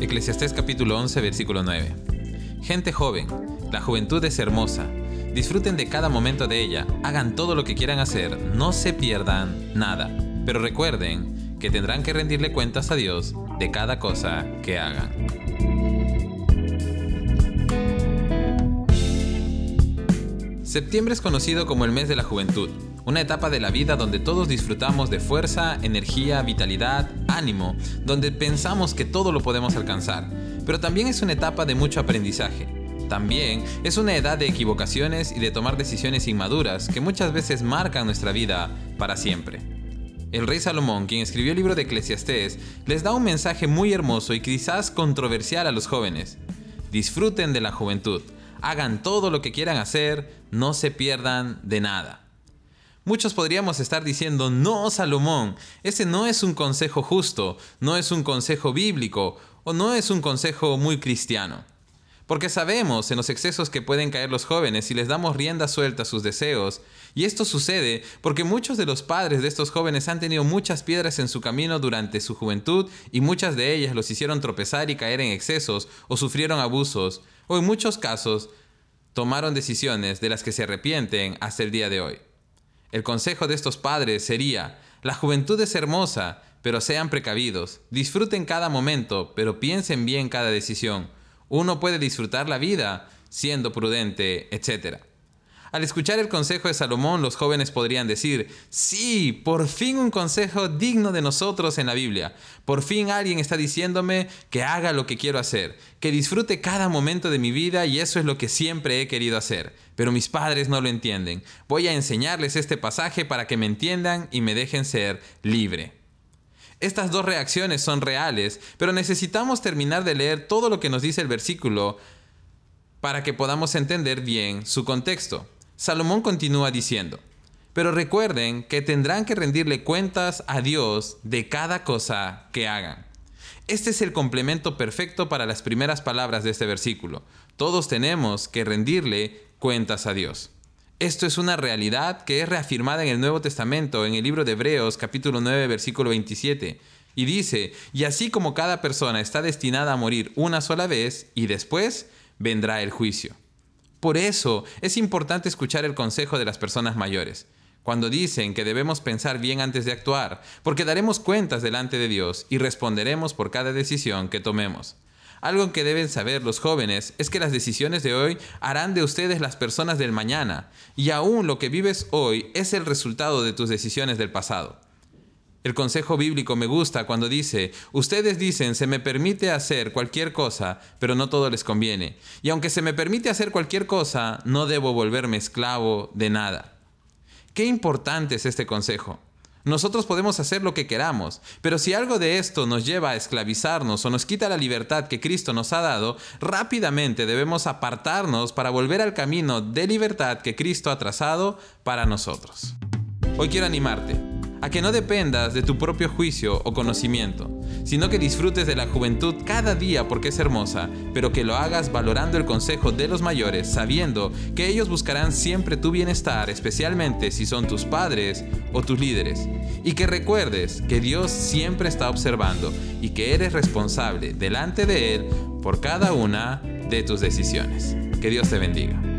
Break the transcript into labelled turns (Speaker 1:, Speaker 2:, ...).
Speaker 1: Eclesiastés capítulo 11, versículo 9. Gente joven, la juventud es hermosa. Disfruten de cada momento de ella, hagan todo lo que quieran hacer, no se pierdan nada. Pero recuerden que tendrán que rendirle cuentas a Dios de cada cosa que hagan. Septiembre es conocido como el mes de la juventud, una etapa de la vida donde todos disfrutamos de fuerza, energía, vitalidad, ánimo, donde pensamos que todo lo podemos alcanzar, pero también es una etapa de mucho aprendizaje. También es una edad de equivocaciones y de tomar decisiones inmaduras que muchas veces marcan nuestra vida para siempre. El rey Salomón, quien escribió el libro de Eclesiastés, les da un mensaje muy hermoso y quizás controversial a los jóvenes. Disfruten de la juventud, hagan todo lo que quieran hacer, no se pierdan de nada. Muchos podríamos estar diciendo, no, Salomón, ese no es un consejo justo, no es un consejo bíblico o no es un consejo muy cristiano. Porque sabemos en los excesos que pueden caer los jóvenes si les damos rienda suelta a sus deseos, y esto sucede porque muchos de los padres de estos jóvenes han tenido muchas piedras en su camino durante su juventud y muchas de ellas los hicieron tropezar y caer en excesos o sufrieron abusos, o en muchos casos tomaron decisiones de las que se arrepienten hasta el día de hoy. El consejo de estos padres sería, la juventud es hermosa, pero sean precavidos, disfruten cada momento, pero piensen bien cada decisión. Uno puede disfrutar la vida siendo prudente, etc. Al escuchar el consejo de Salomón, los jóvenes podrían decir, sí, por fin un consejo digno de nosotros en la Biblia. Por fin alguien está diciéndome que haga lo que quiero hacer, que disfrute cada momento de mi vida y eso es lo que siempre he querido hacer. Pero mis padres no lo entienden. Voy a enseñarles este pasaje para que me entiendan y me dejen ser libre. Estas dos reacciones son reales, pero necesitamos terminar de leer todo lo que nos dice el versículo para que podamos entender bien su contexto. Salomón continúa diciendo, pero recuerden que tendrán que rendirle cuentas a Dios de cada cosa que hagan. Este es el complemento perfecto para las primeras palabras de este versículo. Todos tenemos que rendirle cuentas a Dios. Esto es una realidad que es reafirmada en el Nuevo Testamento, en el libro de Hebreos capítulo 9 versículo 27. Y dice, y así como cada persona está destinada a morir una sola vez, y después vendrá el juicio. Por eso es importante escuchar el consejo de las personas mayores, cuando dicen que debemos pensar bien antes de actuar, porque daremos cuentas delante de Dios y responderemos por cada decisión que tomemos. Algo que deben saber los jóvenes es que las decisiones de hoy harán de ustedes las personas del mañana, y aún lo que vives hoy es el resultado de tus decisiones del pasado. El consejo bíblico me gusta cuando dice, ustedes dicen, se me permite hacer cualquier cosa, pero no todo les conviene. Y aunque se me permite hacer cualquier cosa, no debo volverme esclavo de nada. Qué importante es este consejo. Nosotros podemos hacer lo que queramos, pero si algo de esto nos lleva a esclavizarnos o nos quita la libertad que Cristo nos ha dado, rápidamente debemos apartarnos para volver al camino de libertad que Cristo ha trazado para nosotros. Hoy quiero animarte a que no dependas de tu propio juicio o conocimiento, sino que disfrutes de la juventud cada día porque es hermosa, pero que lo hagas valorando el consejo de los mayores, sabiendo que ellos buscarán siempre tu bienestar, especialmente si son tus padres o tus líderes, y que recuerdes que Dios siempre está observando y que eres responsable delante de Él por cada una de tus decisiones. Que Dios te bendiga.